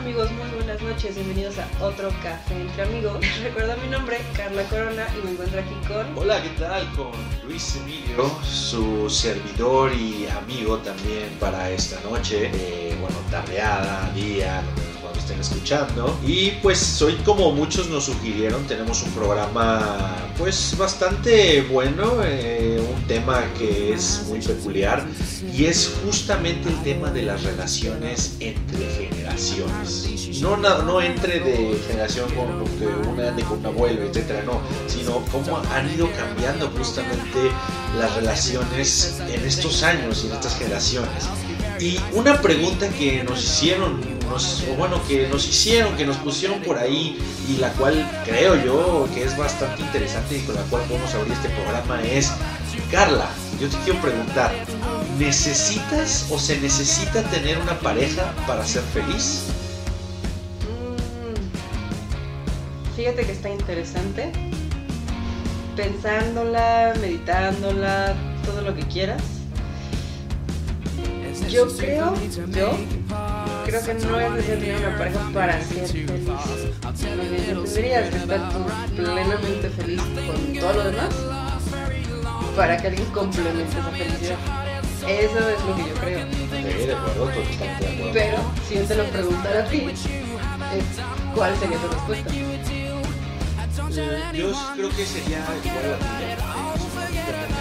amigos? Muy buenas noches, bienvenidos a otro café entre amigos. Recuerda mi nombre, Carla Corona, y me encuentro aquí con... Hola, ¿qué tal? Con Luis Emilio, su servidor y amigo también para esta noche. Eh, bueno, tardeada, día, cuando estén escuchando. Y pues soy como muchos nos sugirieron, tenemos un programa pues bastante bueno, eh, un tema que es muy peculiar y es justamente el tema de las relaciones entre generaciones. No, no, no entre de generación con que una ande con un abuelo, etcétera, no, sino cómo han ido cambiando justamente las relaciones en estos años y en estas generaciones. Y una pregunta que nos hicieron, o bueno, que nos hicieron, que nos pusieron por ahí y la cual creo yo que es bastante interesante y con la cual podemos abrir este programa es, Carla, yo te quiero preguntar, ¿necesitas o se necesita tener una pareja para ser feliz? Mm, fíjate que está interesante. Pensándola, meditándola, todo lo que quieras. Yo creo, yo creo que no es necesario una pareja para ser feliz. Tendrías que estar plenamente feliz con todo lo demás para que alguien complemente esa felicidad. Eso es lo que yo creo. Sí, de acuerdo, totalmente de acuerdo. Pero si yo te lo preguntara a ti, es, ¿cuál sería tu respuesta? Yo creo que sería igual a la tuya.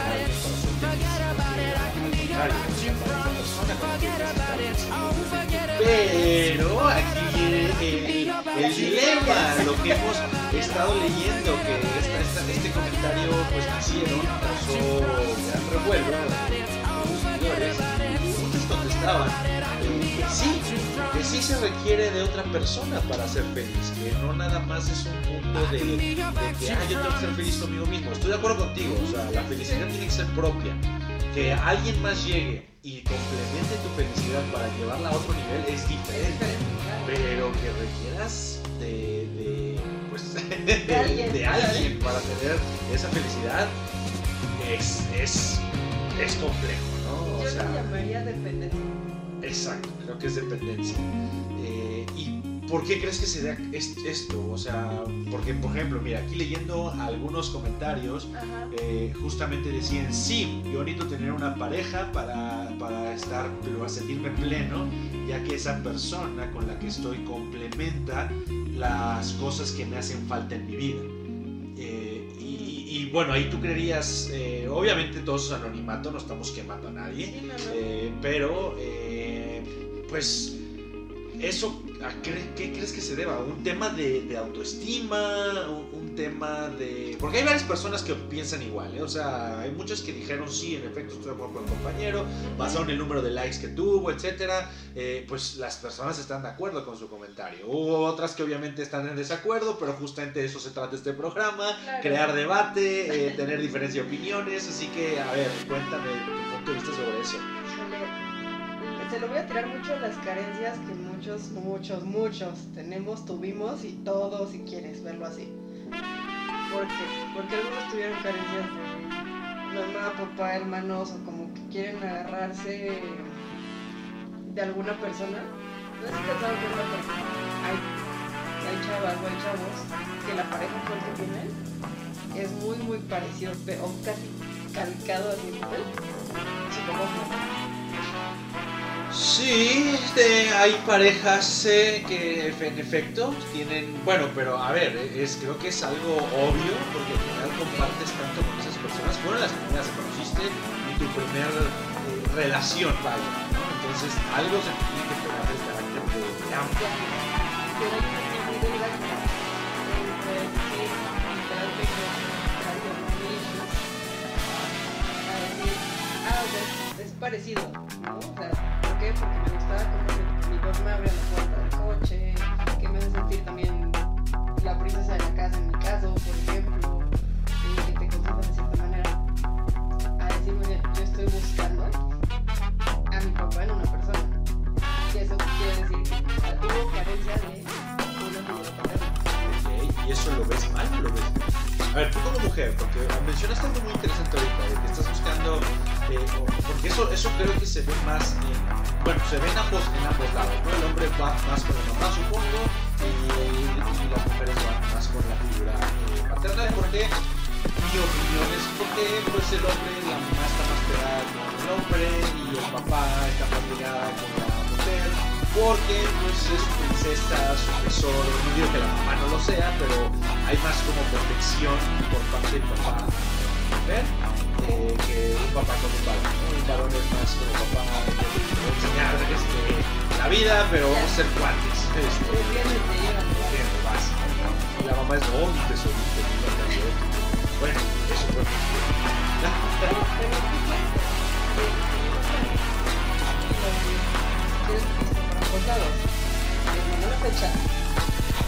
Pero aquí el, el dilema, lo que hemos estado leyendo, que esta, esta- este comentario pues nacieron, causó gran revuelo muchos contestaban que sí, que sí se requiere de otra persona para ser feliz, que no nada más es un punto de, de que ah, yo tengo que ser feliz conmigo mismo. Estoy de acuerdo contigo, o sea, la felicidad tiene que ser propia. Que alguien más llegue y complemente tu felicidad para llevarla a otro nivel es diferente, pero que requieras de, de, pues, de, alguien. de alguien para tener esa felicidad es, es, es complejo, ¿no? O Yo sea, lo llamaría dependencia. Exacto, creo que es dependencia. Eh, ¿Y por qué crees que se da es- esto? O sea, porque, por ejemplo, mira, aquí leyendo algunos comentarios, eh, justamente decían, sí, yo necesito tener una pareja para, para estar, pero a sentirme pleno, ya que esa persona con la que estoy complementa las cosas que me hacen falta en mi vida. Eh, y, bueno, ahí tú creerías, eh, obviamente todos es anonimato, no estamos quemando a nadie, Sí, no, no. pero, pues, eso, ¿a qué, qué crees que se deba? ¿Un tema de, de autoestima? ¿Un, un tema de...? Porque hay varias personas que piensan igual, ¿eh? O sea, hay muchos que dijeron, sí, en efecto, estoy de acuerdo con el compañero, basado en el número de likes que tuvo, etcétera, eh, pues las personas están de acuerdo con su comentario. Hubo otras que obviamente están en desacuerdo, pero justamente de eso se trata este programa, Claro. crear debate, eh, tener diferencia de opiniones, así que, a ver, cuéntame tu punto de vista sobre eso. Se lo voy a tirar mucho las carencias que muchos, muchos, muchos tenemos, tuvimos y todos, si quieres verlo así. ¿Por qué? Porque algunos tuvieron carencias de mamá, papá, hermanos, o como que quieren agarrarse de alguna persona. No sé si que una persona. Hay, chavas o hay chavos que la pareja actual que tienen es muy, muy parecido, o casi calcado a. Psicopático. Sí, este, hay parejas eh, que en efecto tienen, bueno, pero a ver, es, creo que es algo obvio porque al final compartes tanto con esas personas, fueron las primeras que conociste en tu primer eh, relación, vaya, ¿no? Entonces algo se tiene que pegar del carácter de, de ah, es, parecido, ¿no? O sea, ¿por qué? Porque me gustaba como mi, mi papá me abría la puerta del coche, que me hace sentir también la princesa de la casa en mi caso, por ejemplo, y que te consientas de cierta manera, a decirme, yo estoy buscando a mi papá en una persona. Y eso quiere decir que tuvo carencia de una figura paterna. ¿Y eso lo ves mal o lo ves bien? A ver, tú como mujer, porque mencionaste algo muy interesante ahorita, de que estás buscando eh, porque eso, eso creo que se ve más en, bueno, se ve en ambos, en ambos lados, ¿no? El hombre va más con la mamá, supongo, y, y las mujeres van más con la figura eh, paterna. ¿Por qué? Mi opinión es porque pues el hombre, la mamá está más pegada con el hombre y el papá está más pegada con la mujer, porque pues es su princesa, su tesoro, no digo que la mamá no lo sea, pero hay más como protección por parte del papá eh, que un papá con un varón. ¿no? Un varón es más como papá, te enseñar este, la vida, pero vamos a ser cuates. Este, bien ¿no? Y la mamá es, oh, mi tesorito, mi tesorito. Bueno, eso fue. Fecha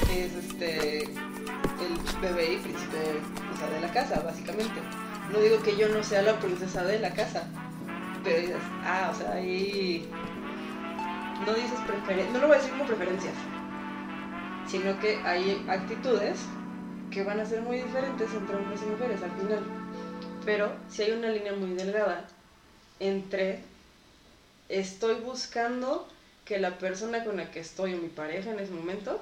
es este el bebé y príncipe o sea, de la casa, básicamente. No digo que yo no sea la princesa de la casa, pero dices, ah, o sea, ahí no dices preferencia, no lo voy a decir como preferencias, sino que hay actitudes que van a ser muy diferentes entre hombres y mujeres al final. Pero si hay una línea muy delgada entre estoy buscando que la persona con la que estoy o mi pareja en ese momento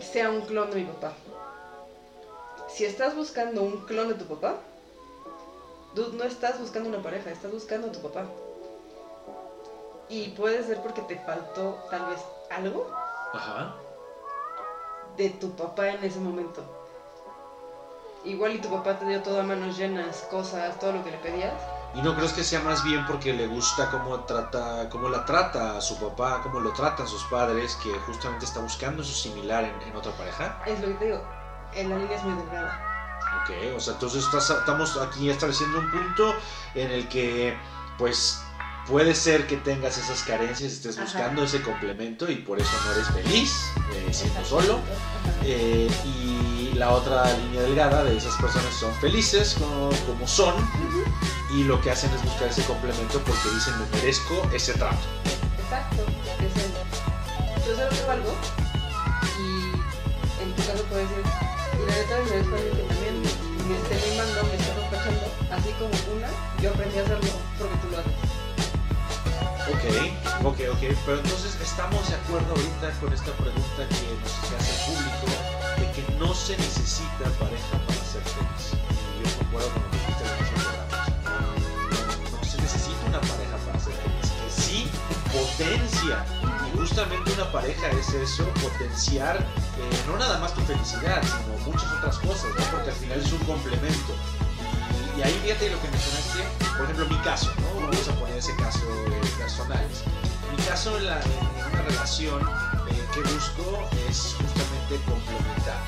sea un clon de mi papá. Si estás buscando un clon de tu papá, dude, no estás buscando una pareja, estás buscando a tu papá. Y puede ser porque te faltó tal vez algo Ajá. de tu papá en ese momento. Igual y tu papá te dio todo a manos llenas, cosas, todo lo que le pedías. ¿Y no crees que sea más bien porque le gusta cómo trata, cómo la trata a su papá, cómo lo tratan sus padres, que justamente está buscando eso similar en, en otra pareja? Es lo que te digo, en la línea es muy delgada. Ok, o sea, entonces estás- estamos aquí estableciendo un punto en el que, pues, puede ser que tengas esas carencias, estés Ajá. buscando ese complemento y por eso no eres feliz eh, siendo solo. Eh, y la otra línea delgada de esas personas son felices como, como son y lo que hacen es buscar ese complemento porque dicen me merezco ese trato. Exacto, es el. Yo sé lo que valgo y en tu caso puedes neta me alguien que también me esté mimando, me esté apapachando, así como una, yo aprendí a hacerlo porque tú lo haces. Ok, ok, ok, pero entonces estamos de acuerdo ahorita con esta pregunta que nos hace el público de que no se necesita pareja para ser feliz. Y yo concuerdo con lo que dijiste en otros programas. No, no se necesita una pareja para ser feliz, que sí potencia. Y justamente una pareja es eso, potenciar eh, no nada más tu felicidad, sino muchas otras cosas, porque al final es un complemento. Y, y ahí fíjate lo que mencionaste, por ejemplo, mi caso, ¿no? Vamos a poner ese caso eh, personal. Mi caso en, una relación eh, que busco es justamente complementar.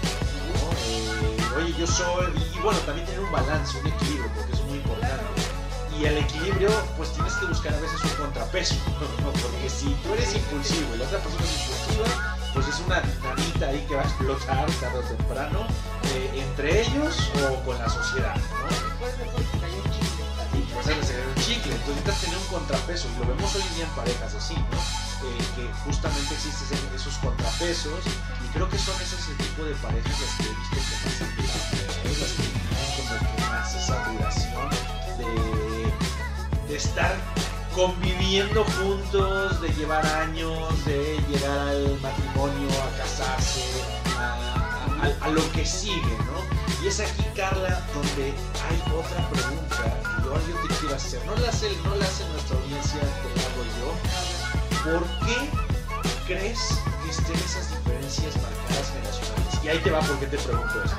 Eh, oye, yo soy, y bueno, también tener un balance, un equilibrio, porque es muy importante. Y el equilibrio, pues tienes que buscar a veces un contrapeso, ¿no? porque si tú eres impulsivo y la otra persona es impulsiva, pues es una dinamita ahí que va a explotar tarde o temprano, eh, entre ellos o con la sociedad, ¿no? Puede ser porque te cayó un chiste. y pues ser un chicle, entonces necesitas tener un contrapeso, y lo vemos hoy en día en parejas así, ¿no? Eh, que justamente existen esos contrapesos, y creo que son ese tipo de parejas las que he visto que más las que tienen como que más esa duración de, de estar conviviendo juntos, de llevar años, de llegar al matrimonio, a casarse, a, lo que sigue, ¿no? Y es aquí, Carla, donde hay otra pregunta que yo, yo te quiero hacer. No la hace, no la hace nuestra audiencia, te la hago yo. ¿Por qué crees que estén esas diferencias marcadas generacionales? Y ahí te va porque te pregunto esto.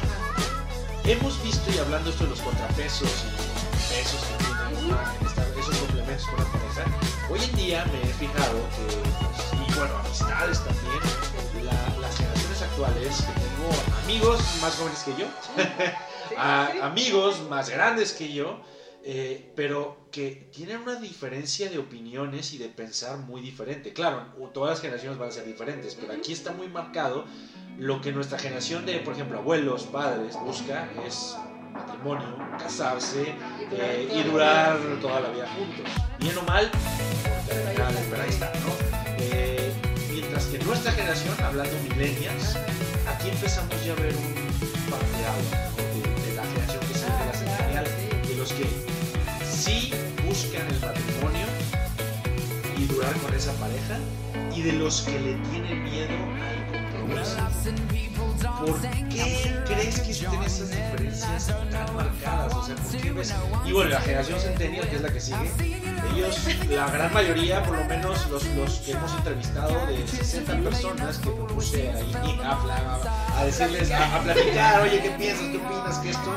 Hemos visto y hablando esto de los contrapesos y pesos que esta- esos complementos con la pareja, hoy en día me he fijado que, pues, y bueno, amistades también, la- las generaciones actuales, que tengo amigos más jóvenes que yo, a amigos más grandes que yo, eh, pero que tienen una diferencia de opiniones y de pensar muy diferente. Claro, todas las generaciones van a ser diferentes, pero aquí está muy marcado lo que nuestra generación de, por ejemplo, abuelos, padres, busca es matrimonio, casarse eh, y durar toda la vida juntos. Bien o mal, Pero ahí está. ¿no? Eh, mientras que nuestra generación, hablando millennials, aquí empezamos ya a ver un parteado ¿no? de, de la generación que sigue de la de los que sí buscan el matrimonio y durar con esa pareja y de los que le tienen miedo al ¿Por qué crees que tienen esas diferencias tan marcadas? O sea, ¿por qué ves? Y bueno, la generación centennial, que es la que sigue, ellos, la gran mayoría, por lo menos los, los que hemos entrevistado de 60 personas que me puse ahí a, a, a decirles, a, a, platicar, oye, ¿qué piensas? ¿Qué opinas? que esto?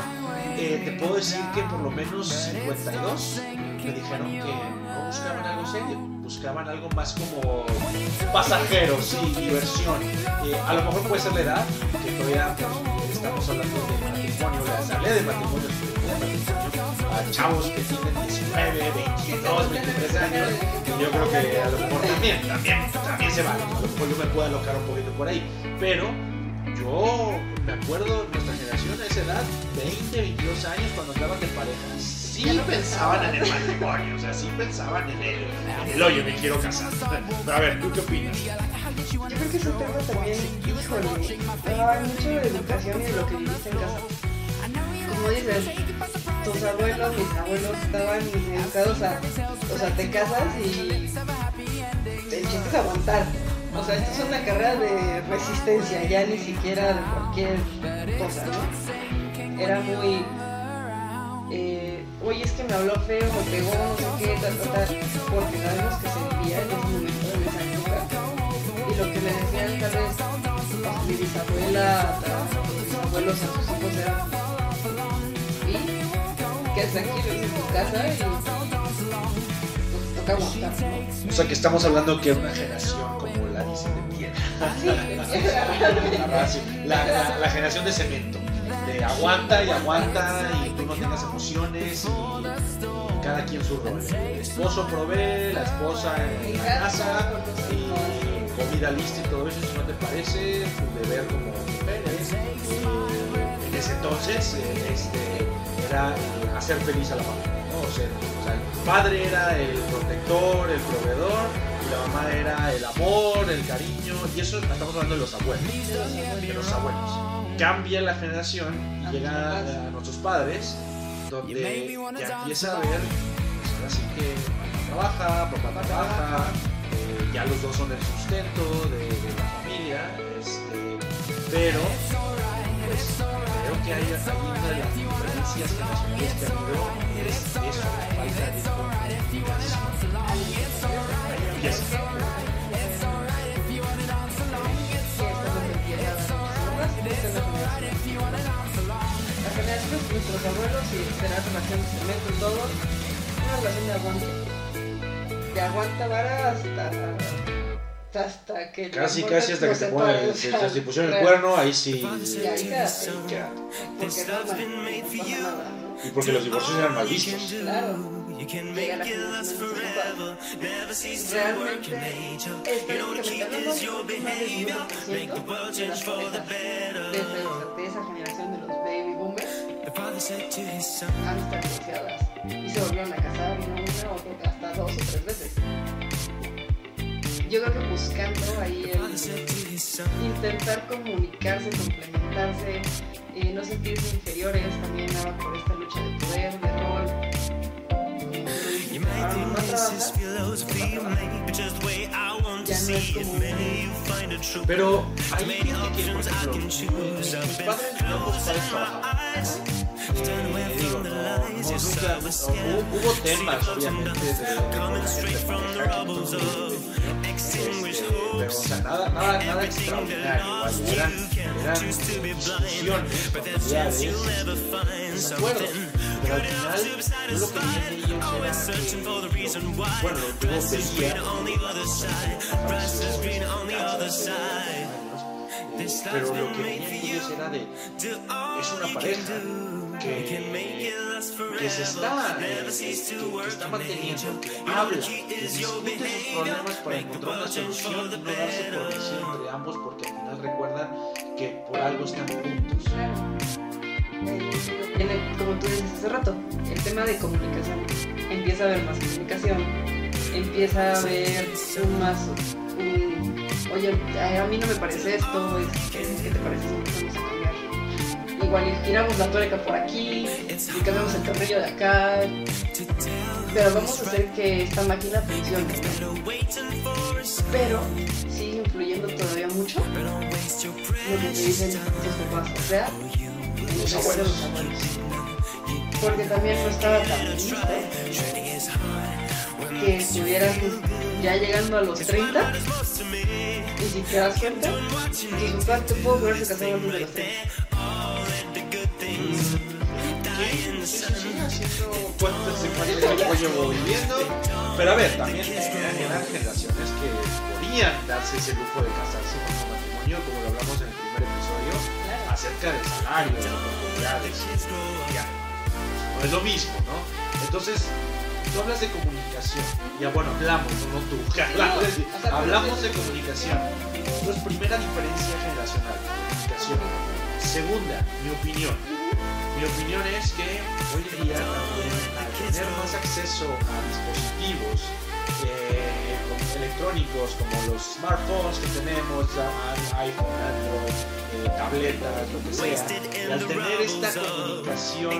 Eh, te puedo decir que por lo menos 52 me dijeron que no buscaban algo serio, buscaban algo más como pasajeros sí, diversión. Eh, a lo mejor puede ser la edad, que todavía pues, estamos hablando de matrimonio, les hablé de matrimonio, a chavos que tienen 19, 22, 23 años, y yo creo que a lo mejor también, también, también se vale, a lo mejor yo me puedo alocar un poquito por ahí, pero yo me acuerdo, nuestra generación a esa edad, 20, 22 años, cuando andaban de pareja, sí pensaban en el matrimonio, o sea, sí pensaban en el, en el oye, me quiero casar. Pero a ver, ¿tú qué opinas? Yo creo que es un tema también, híjole, hay mucho de educación y de lo que viviste en casa. Como dices, tus abuelos, mis abuelos estaban educados a, o sea, te casas y te chiste aguantar. O sea, esto es una carrera de resistencia, ya ni siquiera de cualquier cosa, ¿no? Era muy. Eh, Oye, es que me habló feo, me pegó, no sé qué, tal, tal, tal, porque sabemos que se vivía en ese momento, en esa época. Y lo que le decían tal vez a mi bisabuela, mis abuelos, a sus hijos era. Y quédate aquí, ves en tu casa y. Pues toca aguantar, ¿no? O sea, que estamos hablando que una generación como la dicen de piedra. la, la, la, generación de cemento. Aguanta y aguanta y tú no tengas emociones y, y cada quien su rol. El esposo provee, la esposa en la casa y comida lista y todo eso. Si no te parece, tu deber como mujer es, eh, en ese entonces eh, este, era hacer feliz a la familia. ¿no? O, sea, el padre era el protector, el proveedor la mamá era el amor, el cariño, y eso estamos hablando de los abuelos, de los abuelos. Cambia la generación y llega a nuestros padres, donde ya empieza a ver, pues ahora sí que mamá trabaja, papá trabaja, eh, ya los dos son el sustento de, de la familia, este, pero pues creo que hay, hay una de las diferencias generacionales que ha habido es eso, la falta de comunicación. Abuelos y la relación de cemento y todo, una relación de aguante. De aguanta vara hasta, hasta que... Casi, casi hasta que te, pone, se, se, se pusieron el cuerno, ahí sí. Y ahí quedaste. Porque no, no pasa nada, ¿no? Y porque los divorcios eran mal vistos. Claro. Llega la generación de nuestros Realmente, estadísticamente hablando, más del 90% de las parejas desde de esa generación de los divorciadas y se volvieron a casar una, una o hasta dos o tres veces. Yo creo que buscando ahí el intentar comunicarse, complementarse, eh, no sentirse inferiores, también nada por esta lucha de poder, de rol. Ahora no no Pero ahí fíjate que, por ejemplo, mis padres, no, no, nunca, hubo, temas, obviamente, de, de, de pareja, este, pero, o sea, nada, nada, nada extraordinario, igual, eran, eran discusiones familiares, desacuerdos, pero al final, yo lo que vi en ellos era que, bueno, lo que yo veía, pero lo que veía en ellos era de, es una pareja que, que se está, eh, que, está manteniendo, que habla, que discute sus problemas para encontrar una solución y no darse por vencido entre ambos porque al final recuerdan que por algo están juntos. Como tú dices hace rato, el tema de comunicación. Empieza a haber más comunicación, empieza a haber un más, oye, a mí no me parece esto, ¿qué te parece si empezamos a cambiar? Igual giramos la tuerca por aquí, y cambiamos el tornillo de acá. pero vamos a hacer que esta máquina funcione. Pero sigue influyendo todavía mucho lo que te dicen tus papás, o sea, Los de los abuelos. Porque también no estaba tan listo que estuvieras ya llegando a los 30 y si te das cuenta, tus papás te puedo poder se casaron antes de los 30. Sí, sí, sí, haciendo cuentas de cuánto tiempo llevo viviendo. Pero a ver, también eran generaciones que podían darse ese lujo de casarse con matrimonio, como lo hablamos en el primer episodio, acerca del salario, de las oportunidades. No es lo mismo, ¿no? Entonces, tú hablas de comunicación. Ya bueno, hablamos, no tú. Hablamos, hablamos de comunicación. Entonces, primera diferencia generacional, comunicación. Segunda, mi opinión. Mi opinión es que hoy en día también al tener más acceso a dispositivos eh, como electrónicos como los smartphones que tenemos, iPhone, Android, eh, tabletas, lo que sea, al tener esta comunicación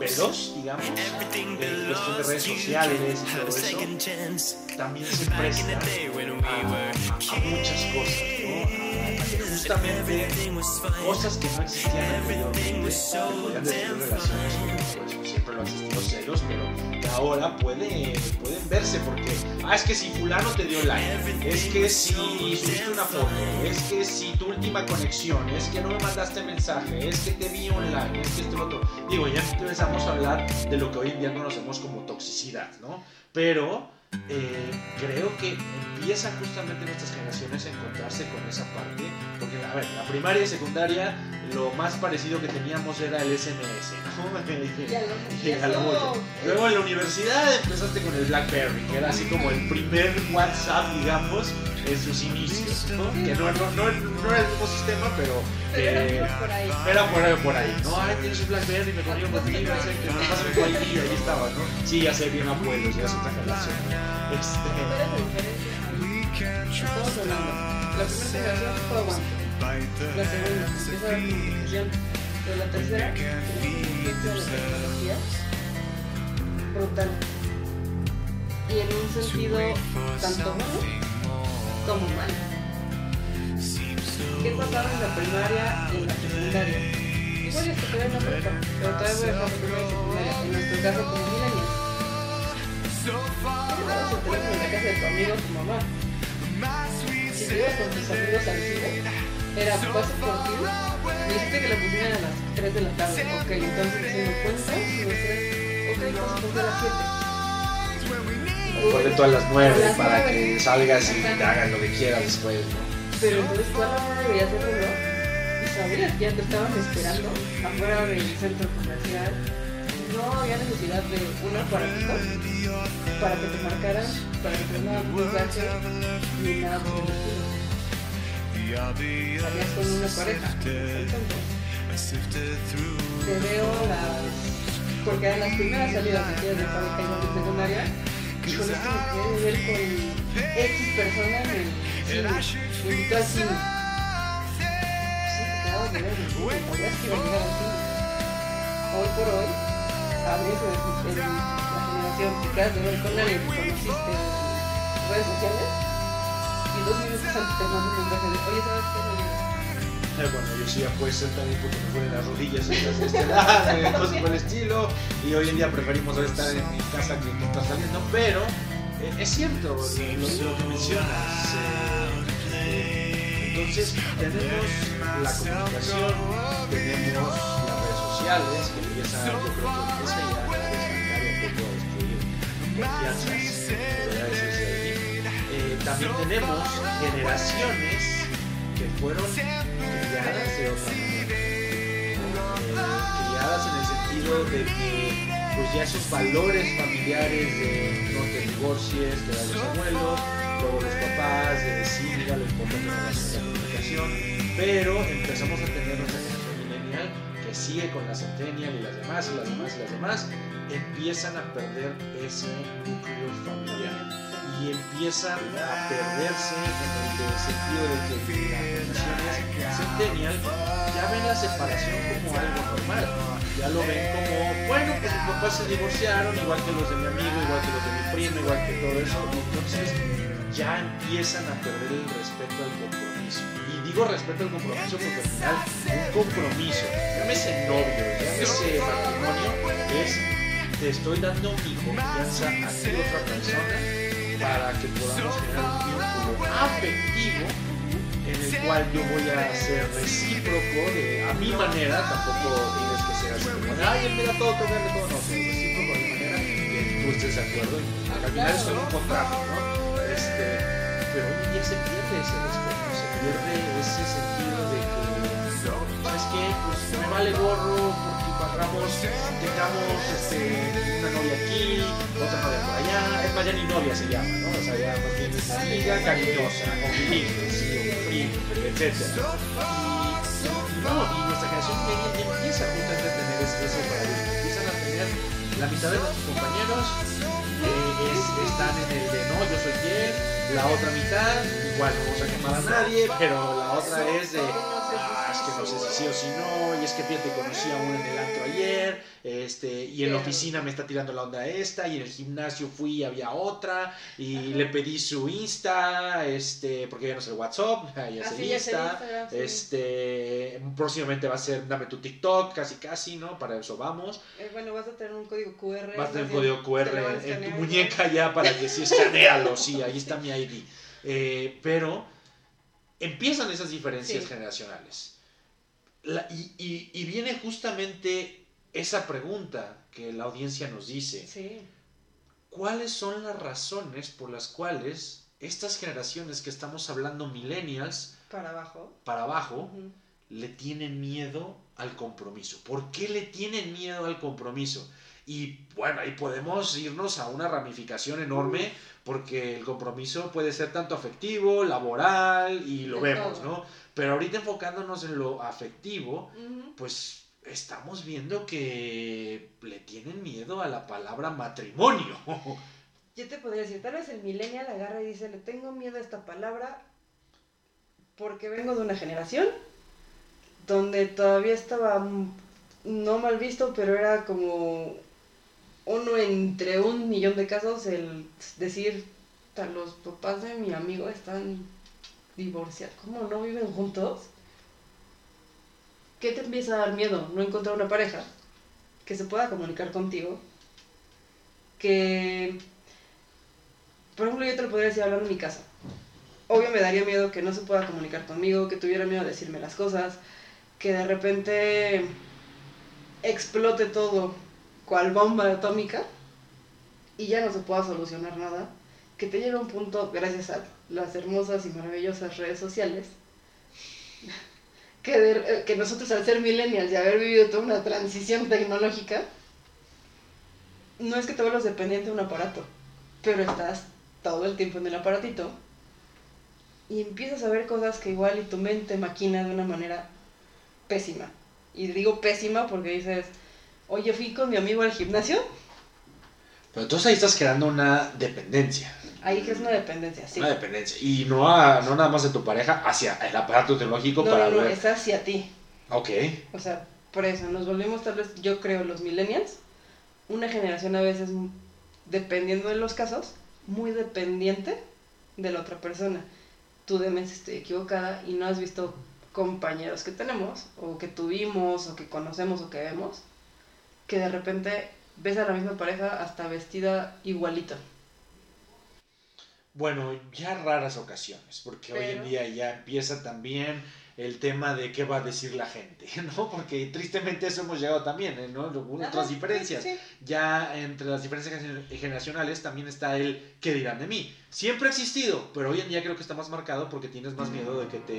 veloz, digamos, en cuestión de redes sociales y todo eso, también se presta a, a- a muchas cosas, justamente cosas que no existían anteriormente, podían relaciones, pues, siempre lo han existido celos, pero que ahora puede, pueden verse porque, ah, es que si fulano te dio like, es que si subiste una foto, es que si tu última conexión, es que no me mandaste mensaje, es que te vi online, es que esto otro. Digo, ya empezamos a hablar de lo que hoy en día conocemos como toxicidad, ¿no? Pero eh, creo que empiezan justamente nuestras generaciones a encontrarse con esa parte, porque a ver, la primaria y secundaria lo más parecido que teníamos era el SMS, ¿no? Lo- Y a lo mucho. Luego en la universidad empezaste con el BlackBerry, que era así como el primer WhatsApp, digamos, en sus inicios, ¿no? Que no, no, no, no era el mismo sistema, pero Era por ahí. era por ahí, por ahí, ¿no? Ay, tienes un BlackBerry, me conmigo contigo, no sé qué, me pasa tu ID, ahí estaba, ¿no? Sí, ya sé, bien abuelos, ya es otra generación. Este, ¿Cuál es la diferencia ahí? Estamos hablando. La primera generación fue aguante. La segunda empieza a haber comunicación. Pero la tercera, tenemos un de la tecnología brutal. Y en un sentido tanto bueno como malo. ¿Qué pasaba en la primaria y en la secundaria? Igual es que todavía no prepa, pero todavía voy a dejar primaria y secundaria. En nuestro caso, como millennials. Llevabas el teléfono en la casa de tu amigo o tu mamá. Si te ibas con tus amigos al cine, era paso por ti. Me dijiste que la pusieran a las 3 de la tarde. Ok, entonces si me cuentas, y me dices, ok, paso por ti a las 7. ponle tú a las 9 A las para que salgas y te hagas lo que quieras después, ¿no? Pero entonces hora veías el reloj y sabías que ya te estaban esperando afuera del centro comercial. No había necesidad de un aparatito para que te marcaran, para que te mandaran un mensaje ni nada por. Salías con una pareja. Te veo las. Porque eran las primeras salidas que tienes de fábrica igual de secundaria. Con esto me quedé de ver con X persona en el cine. Me invitó al cine. Sí, quedabas de ver el cine, sabías que iba a llegar. Hoy por hoy, abres el, el, la generación, te quedas de ver con alguien que conociste en redes sociales. Y dos minutos antes te mandan un mensaje de, oye, ¿sabes qué? No llegas. Eh, Bueno, yo sí ya puede ser también porque me ponen las rodillas en las este y cosas por el estilo. Y hoy en día preferimos estar en mi casa que, que estar saliendo, pero eh, es cierto lo, lo- lo que mencionas. eh, entonces, tenemos la comunicación, tenemos las redes sociales, que empieza, yo creo que empieza ya a un poco a destruir confianzas. Eh, también tenemos generaciones que fueron de en el sentido de que pues ya esos valores familiares de no te divorcies, eran los abuelos, luego los papás, de decir mira lo importante de la comunicación, pero empezamos a tener nuestra generación millennial que sigue con la centennial y las demás y las demás y las demás, empiezan a perder ese núcleo familiar. Y empiezan a perderse en el sentido de que las generaciones centennial ya ven la separación como algo normal. Ya lo ven como, bueno, pues mis papás se divorciaron, igual que los de mi amigo, igual que los de mi primo, igual que todo eso. Entonces ya empiezan a perder el respeto al compromiso. Y digo respeto al compromiso porque al final un compromiso, llámese novio, llámese matrimonio, es te estoy dando mi confianza a ti otra persona para que podamos generar un vínculo afectivo en el cual yo voy a ser recíproco de, a mi manera, tampoco tienes que ser así como, ay, él mira todo, todo, todo, no, ser recíproco de manera que tú estés de acuerdo, y al final es un contrato, ¿no? Este, pero día se pierde ese respeto, se pierde ese sentido de que, ¿sabes qué? Pues me vale gorro cuadramos, tengamos este, una novia aquí, otra novia por allá, es más, ya ni novia se llama, ¿no? O sea, ya amiga cariñosa, o mi hija, sí, etc. Y, no, y nuestra generación media empieza justamente a tener ese, ese paradigma, empiezan a tener la mitad de nuestros compañeros eh, es, están en el de no, yo soy quien, la otra mitad, igual no vamos a quemar a nadie, pero la otra es de es que no sé si sí o si no, y es que fíjate, conocí a uno en el antro ayer, este, y en la oficina me está tirando la onda esta, y en el gimnasio fui y había otra, y le pedí su Insta, este, porque ya no sé el WhatsApp, ya es Ah, el ya es el Insta, sí. este, próximamente va a ser dame tu TikTok, casi casi, ¿no? Para eso vamos. Eh, bueno, vas a tener un código QR. Vas a tener un código QR en, en tu muñeca ya para que sí, escanealo, sí, ahí está mi ID. Eh, pero empiezan esas diferencias Sí. generacionales. La- y, y- y viene justamente esa pregunta que la audiencia nos dice. Sí, ¿Cuáles son las razones por las cuales estas generaciones que estamos hablando, millennials, para abajo. para abajo, Ujú. le tienen miedo al compromiso. ¿Por qué le tienen miedo al compromiso? Y bueno, ahí podemos irnos a una ramificación enorme porque el compromiso puede ser tanto afectivo, laboral y lo De vemos, todo. ¿no? Pero ahorita enfocándonos en lo afectivo, pues estamos viendo que le tienen miedo a la palabra matrimonio. Yo te podría decir, tal vez el millennial agarra y dice, le tengo miedo a esta palabra porque vengo de una generación donde todavía estaba mm, no mal visto, pero era como uno entre un millón de casos el decir, "Ta, los papás de mi amigo están divorciados, ¿cómo no viven juntos? ¿Qué te empieza a dar miedo? No encontrar una pareja que se pueda comunicar contigo, que por ejemplo, yo te lo podría decir hablando en mi casa. Obvio me daría miedo que no se pueda comunicar conmigo, que tuviera miedo de decirme las cosas, que de repente explote todo cual bomba atómica y ya no se pueda solucionar nada. Que te lleve a un punto, gracias a las hermosas y maravillosas redes sociales, que, de- que nosotros al ser millennials y haber vivido toda una transición tecnológica, no es que te vuelvas dependiente de un aparato, pero estás todo el tiempo en el aparatito y empiezas a ver cosas que igual y tu mente maquina de una manera pésima. Y digo pésima porque dices, oye, fui con mi amigo al gimnasio, Pero entonces ahí estás creando una dependencia. ahí que es una dependencia, sí. Una dependencia. Y no, a- no nada más de tu pareja, hacia el aparato tecnológico No, para no, no, ver. es hacia ti. Ok. O sea, por eso nos volvimos tal vez, yo creo, los millennials, una generación a veces, dependiendo de los casos, muy dependiente de la otra persona. Tú dime si estoy equivocada y no has visto compañeros que tenemos, o que tuvimos, o que conocemos, o que vemos, que de repente ves a la misma pareja hasta vestida igualito. Bueno, ya raras ocasiones, porque hoy en día ya empieza también el tema de qué va a decir la gente, ¿no? Porque tristemente eso hemos llegado también, ¿eh? ¿no? Algunas otras diferencias. sí, sí. Ya entre las diferencias gener- generacionales también está el qué dirán de mí. Siempre ha existido, pero hoy en día creo que está más marcado porque tienes más miedo de que te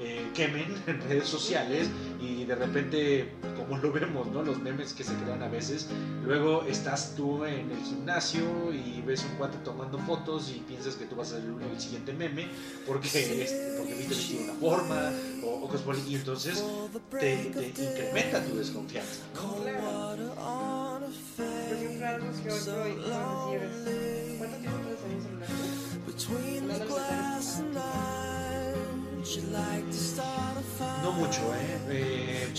eh, quemen en redes sociales y de repente, como lo vemos, ¿no? Los memes que se crean a veces. Luego estás tú en el gimnasio y ves un cuate tomando fotos y piensas que tú vas a ser el, el siguiente meme porque, este, porque viste vestido una forma o, o cosas por el- y entonces te, te incrementa tu desconfianza. ¿no? Claro. Por ejemplo, algo que hoy por hoy vamos a decir es, ¿cuánto tiempo puedes en un celular? ¿No los No mucho, ¿eh? Eh,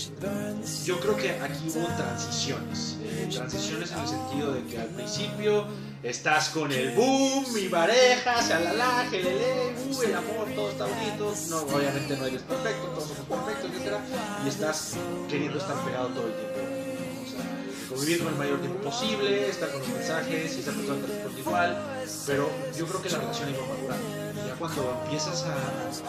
Yo creo que aquí hubo transiciones. Eh, transiciones en el sentido de que al principio estás con el boom, mi pareja, shalala, gelele, uh, el amor, todo está bonito. No, obviamente no eres perfecto, todos somos perfectos, etc. Y estás queriendo estar pegado todo el tiempo. Convivir con el mayor tiempo posible, estar con los mensajes, y esa persona te responde igual. Pero yo creo que la relación iba madurando. Y ya cuando empiezas a,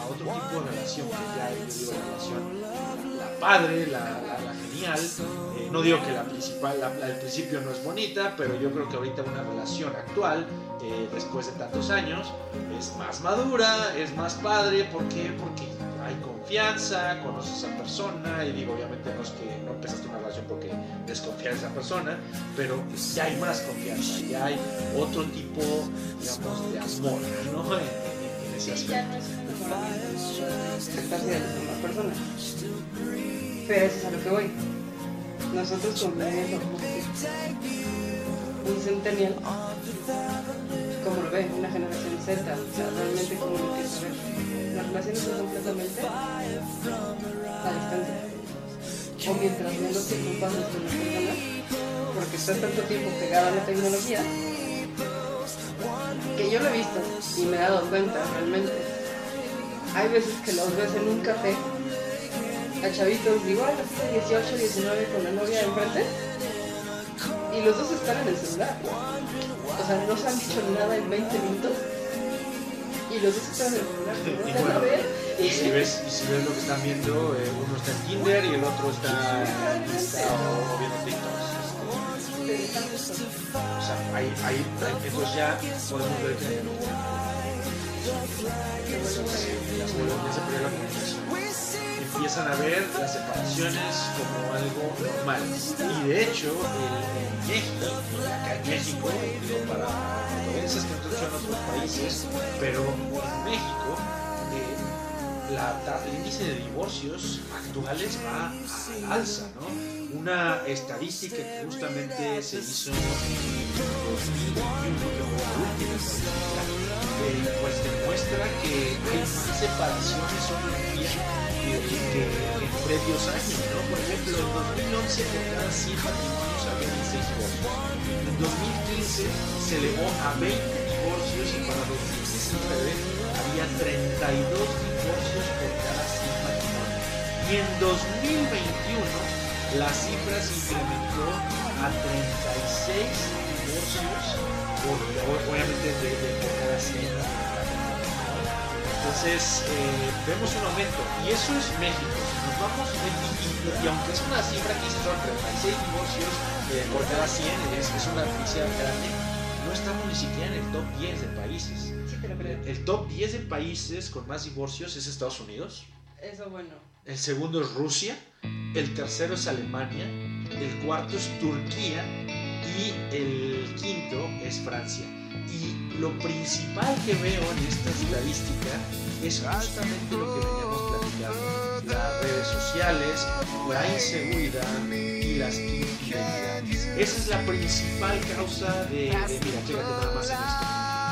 a otro tipo de relación, que ya yo digo la relación, la padre, la, la- la genial, eh, no digo que la principal, la, del principio no es bonita, pero yo creo que ahorita una relación actual, eh, después de tantos años, es más madura, es más padre. ¿Por qué? Porque hay confianza, conoces a esa persona, y digo, obviamente no es que no empezaste una relación porque desconfías de esa persona, pero ya hay más confianza, ya hay otro tipo, digamos, de amor, ¿no? En, en- en ese Sí, ya aspecto. no es demás personas. Pero eso es a lo que voy. Nosotros que un centennial, como lo ve, una generación Z, o sea, realmente como lo que saber. Las relaciones son completamente a distancia. O mientras menos tiempo pasas con la persona, porque estás tanto tiempo pegada a la tecnología, que yo lo he visto y me he dado cuenta realmente. Hay veces que los ves en un café a chavitos, los 18, 19 con la novia enfrente y los dos están en el celular. O sea, no se han dicho nada en 20 minutos y los dos están en el celular. Y bueno, Y si ves, y si ves lo que están viendo, eh, uno está en Tinder y el otro está en Insta o viendo eso. O sea, hay, hay, entonces ya podemos ver que ya se la comunicación. Empiezan a ver las separaciones como algo normal. Y de hecho, en México, acá en México, digo para audiencias que en otros países, pero en México, eh, la el índice de divorcios actuales va al alza, ¿no? Una estadística que justamente se hizo en 2021, que fue la última estadística, eh, pues demuestra que hay más separaciones hoy en día que, en previos años, ¿no? Por ejemplo, en 2011 por cada 100 matrimonios había 16 divorcios. En 2015 se elevó a 20 divorcios y para 2019 había 32 divorcios por cada 100 matrimonios. Y en 2021 la cifra se incrementó a 36 divorcios por, obviamente de, de por cada 100 entonces eh, vemos un aumento y eso es México. Nos vamos, y, y- y aunque es una cifra que son 36 divorcios eh, por cada 100, es, es una noticia grande, no estamos ni siquiera en el top 10 de países. Sí, lo creo. El top 10 de países con más divorcios es Estados Unidos, Eso bueno. el segundo es Rusia, el tercero es Alemania, el cuarto es Turquía y el quinto es Francia. Y lo principal que veo en esta estadística es justamente lo que veníamos platicando. Las redes sociales, la inseguridad y las infidelidades. Esa es la principal causa de, de mira, chécate nada más en esto.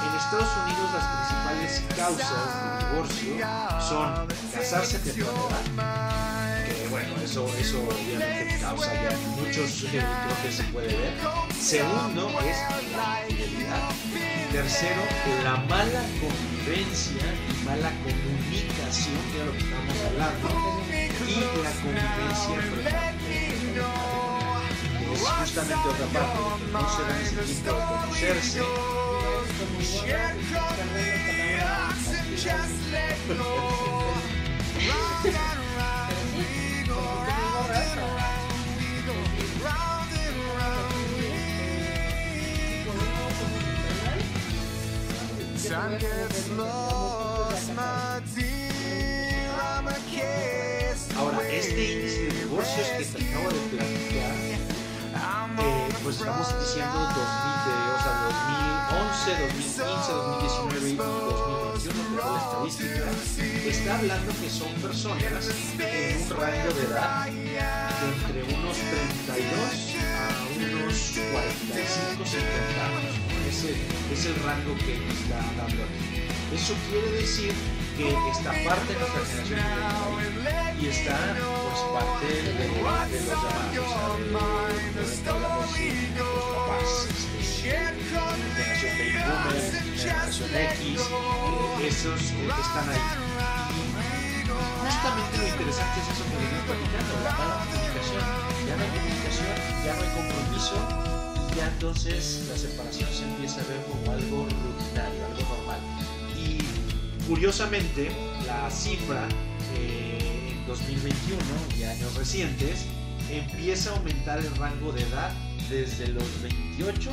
En Estados Unidos las principales causas de divorcio son casarse temprano edad, que bueno, eso, eso obviamente causa ya muchos, eh, creo que se puede ver. Segundo es la infidelidad. Tercero, la mala convivencia y mala comunicación, que era lo que estábamos hablando, y la convivencia frecuente. Es justamente otra parte, no se dan ese tiempo de conocerse. Ahora, este índice de divorcios que te acabo de platicar, eh, pues estamos diciendo 2000, de, o sea, 2011, 2015, 2019 y 2021, que fue la estadística, está hablando que son personas en un rango de edad de entre unos 32 a a unos 45, 50 años. Ese es el rango que está dando aquí. Eso quiere decir que está parte de nuestra generación y está pues parte de, de los demás, o sea, de, de, los papás, este, generación baby boomer, generación X, esos están ahí. Justamente lo interesante es eso que venimos platicando, la mala comunicación. Ya no hay comunicación, ya no hay compromiso, y ya entonces la separación se empieza a ver como algo rutinario, algo normal. Curiosamente, la cifra eh, en 2021 y años recientes empieza a aumentar el rango de edad desde los 28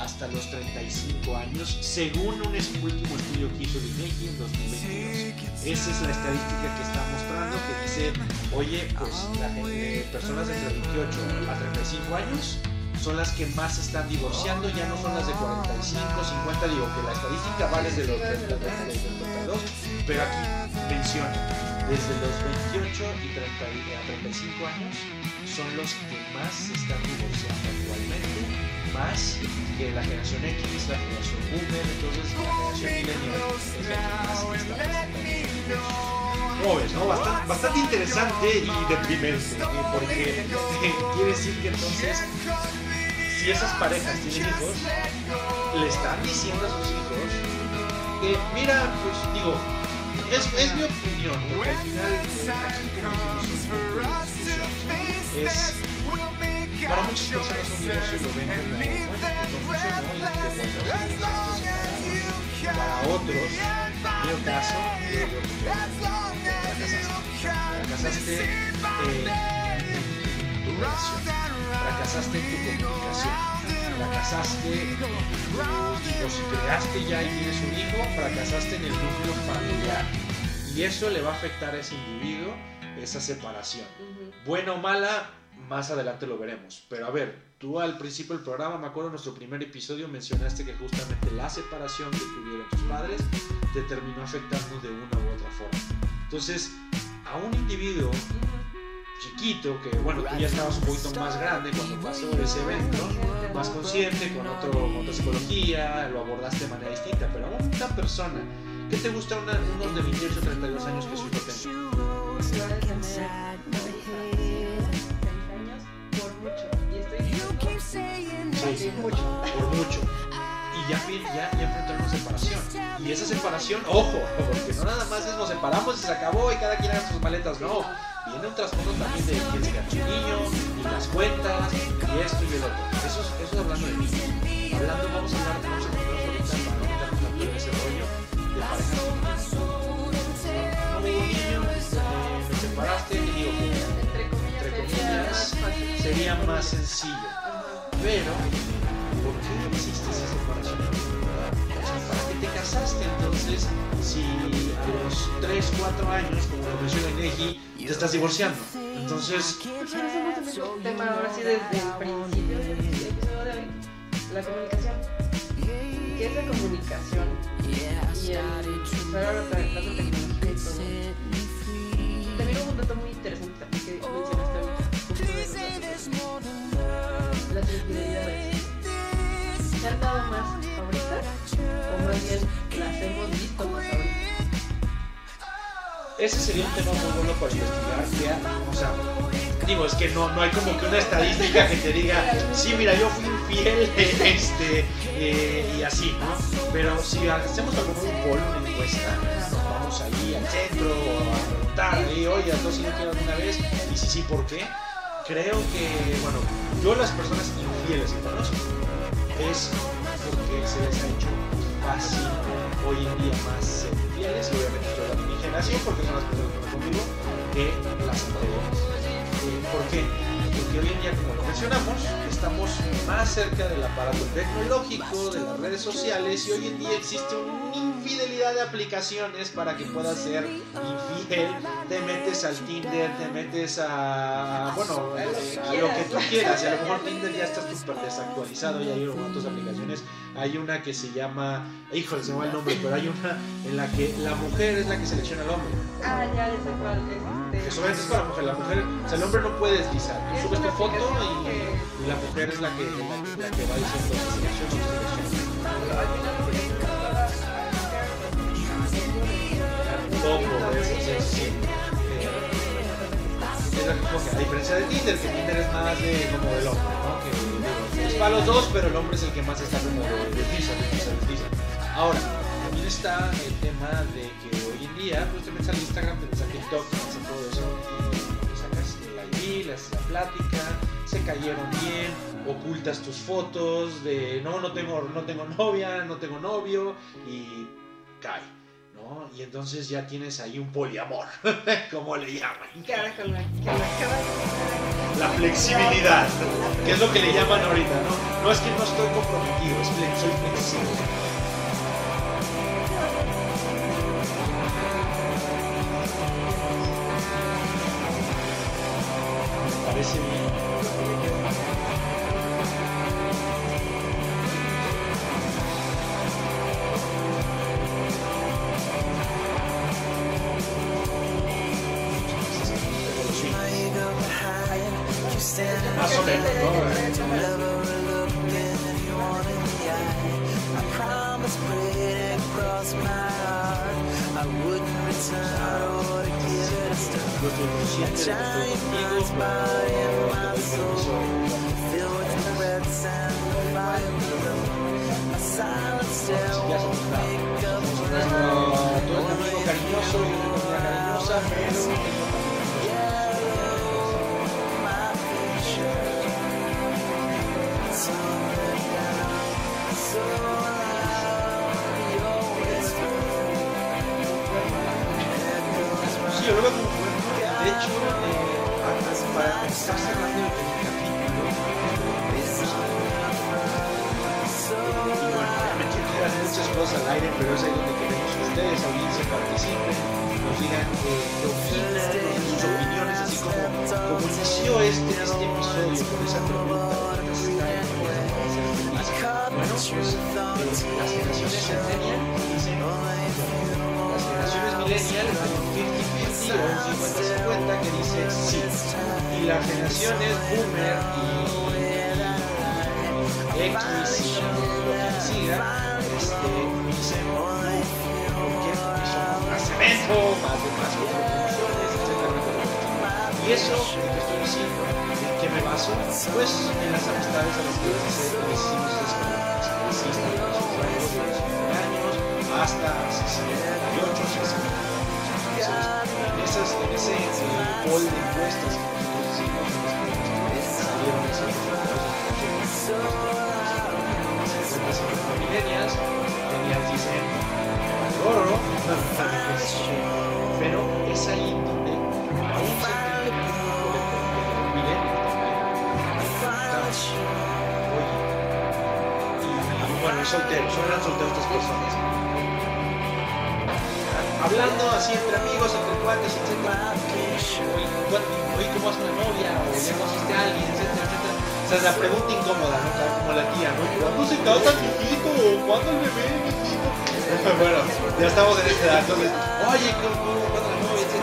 hasta los 35 años, según un último estudio que hizo el INEGI en 2022. Esa es la estadística que está mostrando, que dice, oye, pues la gente, personas entre 28 a 35 años son las que más se están divorciando, ya no son las de 45, 50, digo que la estadística vale desde los 32, pero aquí menciona, desde los 28 y 30, a 35 años son los que más se están divorciando actualmente, más que la generación X, la generación Boomer, entonces la generación Millennial es la que más está. Bastante, bastante interesante y deprimente, ¿eh? porque quiere decir que entonces si esas parejas tienen hijos, le están diciendo a sus hijos que, mira, pues digo, es, es mi opinión, porque al final como es para muchas personas un divorcio lo ven como para otros, en mi caso, eh, en tu relación fracasaste en tu comunicación, fracasaste o si creaste ya y tienes un hijo, fracasaste en el núcleo familiar. Y eso le va a afectar a ese individuo, esa separación. Buena o mala, más adelante lo veremos. Pero a ver, tú al principio del programa, me acuerdo en nuestro primer episodio, mencionaste que justamente la separación que tuvieron tus padres te terminó afectando de una u otra forma. Entonces, a un individuo chiquito, que bueno, tú ya estabas un poquito más grande cuando pasó ese evento, más consciente, con, otro, otra psicología, lo abordaste de manera distinta, pero a una persona, ¿qué te gusta una, unos de 28 o 32 años que su tenga? Sí, mucho. Por mucho. Y ya, ya, ya enfrentaron separación. Y esa separación, ojo, porque no nada más es nos separamos y se acabó y cada quien haga sus maletas, no viene un trasfondo también de se tu niño, y las cuentas, y esto y el otro. Eso es, eso es hablando de niños. Hablando, vamos a hablar, vamos a ponernos ahorita para no meternos tanto en ese rollo de parejas niños. No hubo niño, eh, me separaste, y digo que entre comillas, sería más sencillo. Pero, ¿por qué existe esa separación? Casaste entonces si a los 3, 4 años, como lo menciona Inegi, te estás divorciando. Entonces. un tema ahora sí desde el principio del episodio de hoy: la comunicación. ¿Qué es la comunicación? Y el ahora tratando tecnología y. También hubo un dato muy interesante que mencionaste ahorita: las infidelidades. ¿Se han dado más ahorita? ¿O más bien las hemos visto más ahorita? ese sería un tema muy bueno para investigar. o sea, digo, es que no, no hay como que una estadística que te diga, sí, mira, yo fui infiel, este, eh, y así, ¿no? Pero si hacemos algo un pollo, una encuesta, vamos ahí al centro a preguntar, oye, ¿a todos si no quiero alguna vez? Y si sí, ¿por qué? Creo que, bueno, yo las personas infieles que conozco es porque se les ha hecho fácil hoy en día más ser infieles y obviamente hablando de mi generación porque son las personas que conmigo que las anteriores. ¿Por qué? Porque hoy en día, como lo mencionamos, estamos más cerca del aparato tecnológico, de las redes sociales y hoy en día existe una infidelidad de aplicaciones para que puedas ser infiel. Te metes al Tinder, te metes a, bueno, a lo que tú quieras y a lo mejor Tinder ya está súper desactualizado y hay otras aplicaciones. Hay una que se llama, híjole, se me va el nombre, pero hay una en la que la mujer es la que selecciona al hombre. Ah, ya, esa cual, porque solamente es para la mujer. La mujer, o sea, el hombre no puede deslizar. Tú Es subes tu foto y, que- la mujer es la que, la, que- la que va diciendo si selecciona o Poco, eso, sí, sí. Es la- que a diferencia de Tinder, que Tinder es más de como del hombre, ¿no? Que es para los dos, pero el hombre es el que más está como de desliza, desliza, desliza. Ahora, también está el tema de que pues te metes al Instagram, te metes a TikTok, te metes a todo eso y te sacas el ID, le haces la plática, se cayeron bien, ocultas tus fotos de no, no tengo, no tengo novia, no tengo novio y cae. ¿no? Y entonces ya tienes ahí un poliamor, como le llaman. La, flexibilidad, que es lo que le llaman ahorita, ¿no? No es que no estoy comprometido, es soy flexible. Consciente de que estoy contigo, pero te doy permiso. Ya somos nada. Somos nuestro, tú eres mi amigo cariñoso, yo tengo mi amiga cariñosa, pero tengo también Sí, yo lo veo cosas al aire, pero es ahí donde queremos que ustedes, audiencia, participen, nos digan eh, qué opinan, sus opiniones, así como, inició este, este episodio con esa pregunta. Bueno, pues eh, las generaciones centennial dicen las generaciones millennial hay un 50-50 o un 50-50 que dice sí. Y las generaciones boomer y X y lo que más cemento, más. Y eso que estoy diciendo, ¿en qué me baso? Pues en las amistades a las que hicimos en los usuarios de los 15 años hasta 68, 60 en, esas, en ese eh, poll de encuestas que nosotros hicimos, salieron esas millennials dicen pero es ahí donde aún se entiende el público de. Oye, bueno, es soltero, son eran solteros estas personas hablando así entre amigos, entre cuates, etcétera. Oye, ¿cuál- oye, ¿cómo vas con la novia? O ya conociste a alguien, etcétera, etcétera. O sea, la pregunta incómoda, ¿no? Como la tía, ¿no? ¿Cuándo se casa el hijito? ¿Cuándo el bebé, mijito? bueno, ya estamos en esta edad, entonces, oye, ¿cómo, cómo, cuándo la respuestas,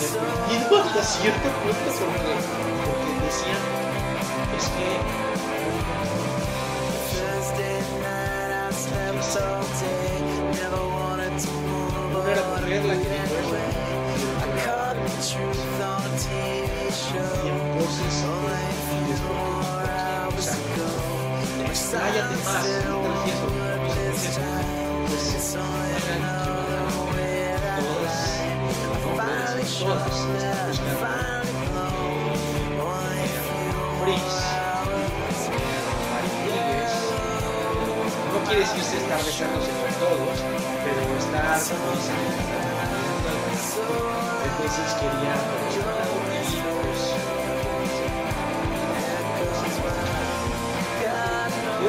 deprimido hasta cierto punto, porque, porque decían, es que expláyate más, pues, mariguilles, no quiere decirse estar besándose con todos, pero estar, entonces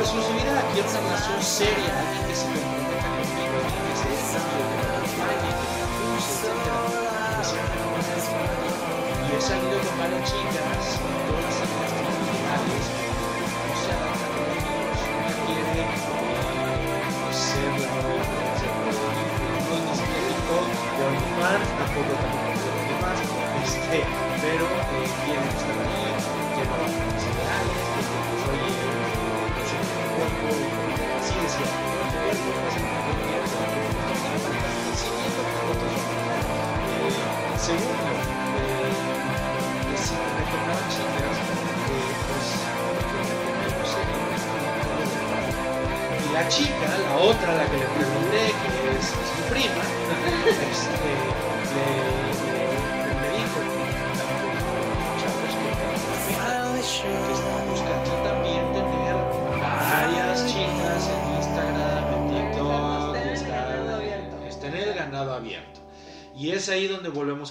exclusividad, quiero una relación seria, alguien que se comprometa conmigo, alguien que se me acompañe, que me sea. Y he salido con varias chicas, todas las chicas tradicionales, no se adaptan a los niños, no quieren ser la van, tampoco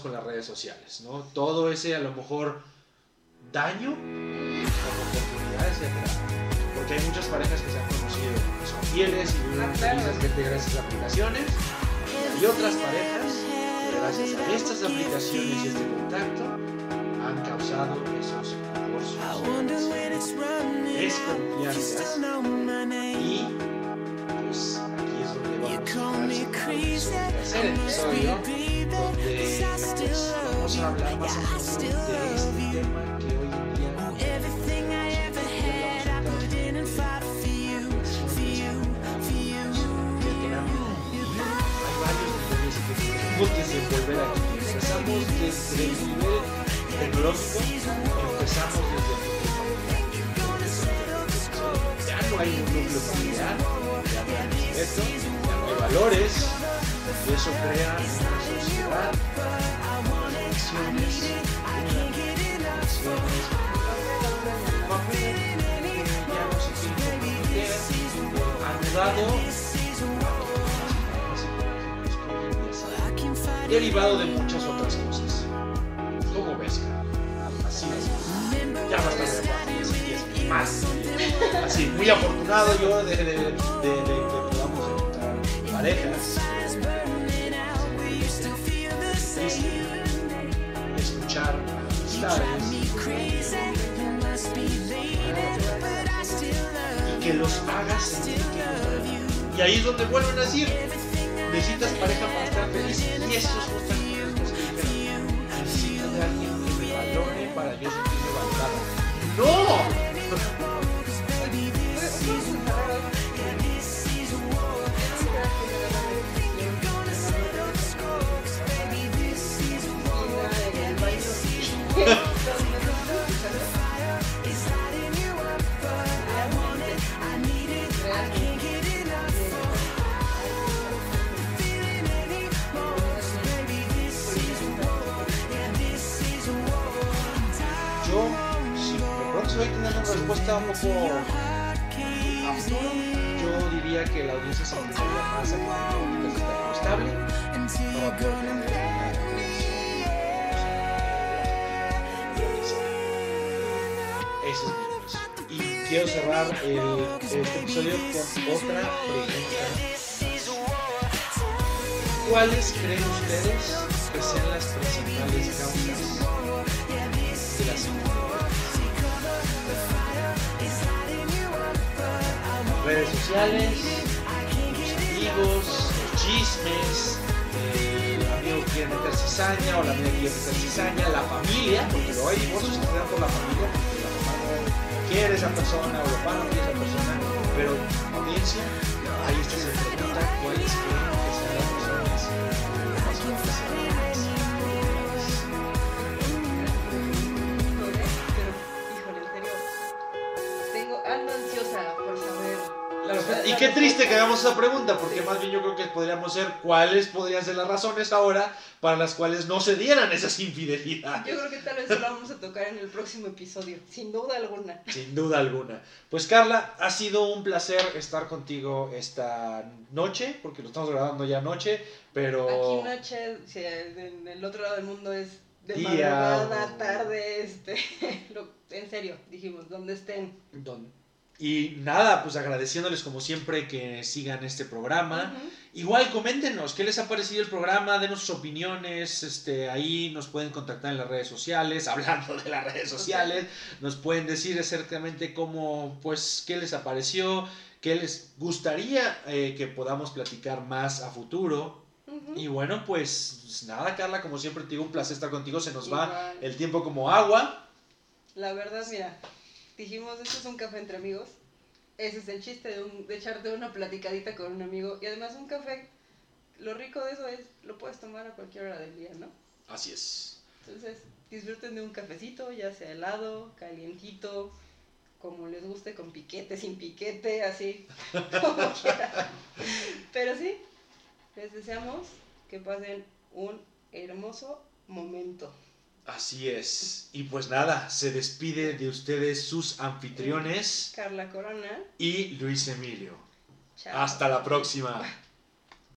con las redes sociales, ¿no? Todo ese a lo mejor daño como oportunidades de. Porque hay muchas parejas que se han conocido, que son fieles y viven felizmente gracias a aplicaciones. Y otras parejas que gracias a estas aplicaciones y este contacto han causado esos divorcios, desconfianzas y pues aquí es donde vamos. a el tercer episodio donde pues, vamos a hablar más fondo de este tema que hoy en día niveles que desenvolver aquí. Empezamos desde el nivel tecnológico, empezamos desde el nivel familiar. Ya no hay un núcleo familiar, ya no hay respeto, ya no hay valores, y eso crea derivado de muchas otras cosas. ¿Cómo ves? Así es. Ya basta de más. Así, muy afortunado yo de que podamos encontrar parejas. Amistades. Y que los hagas. Y ahí es donde vuelven a decir, necesitas pareja para estar feliz. Y eso es justamente cosas que. Necesito de alguien que me valore para yo sentirme valorado. ¡No! Respuesta un poco a futuro, yo diría que la audiencia se inclinaría más a que la esté como estable. Ese es. Y quiero cerrar el, este episodio con otra pregunta. ¿Cuáles creen ustedes que sean las principales causas de las infidelidades? Redes sociales, los amigos, los chismes, eh, el amigo quiere meter cizaña o la amiga quiere meter cizaña, la familia, porque luego hay divorcios que se por la familia, porque la mamá quiere esa persona o papá no quiere esa persona, pero audiencia, ahí está esa pregunta, ¿cuáles creen que sean las razones por Y qué triste que hagamos esa pregunta, porque más bien yo creo que podríamos ser cuáles podrían ser las razones ahora para las cuales no se dieran esas infidelidades. Yo creo que tal vez lo vamos a tocar en el próximo episodio, sin duda alguna. Sin duda alguna. Pues Carla, ha sido un placer estar contigo esta noche, porque lo estamos grabando ya noche, pero... Aquí noche, si en el otro lado del mundo es de Día, madrugada, o- tarde, este, lo- en serio, dijimos, donde estén. Don- Y nada, pues agradeciéndoles como siempre que sigan este programa. Igual coméntenos qué les ha parecido el programa, denos sus opiniones, este, ahí nos pueden contactar en las redes sociales, hablando de las redes sociales, nos pueden decir exactamente cómo, pues, qué les apareció, qué les gustaría eh, que podamos platicar más a futuro. Y bueno, pues nada, Carla, como siempre te digo, un placer estar contigo. Se nos va el tiempo como agua. La verdad, mira, dijimos, esto es un café entre amigos. Ese es el chiste de, un- de echarte una platicadita con un amigo. Y además un café, lo rico de eso es, lo puedes tomar a cualquier hora del día, ¿no? Así es. Entonces, disfruten de un cafecito, ya sea helado, calientito, como les guste, con piquete, sin piquete, así, como quieran. Pero sí, les deseamos que pasen un hermoso momento. Así es. Y pues nada, se despide de ustedes sus anfitriones Carla Corona, y Luis Emilio. chao. Hasta la próxima.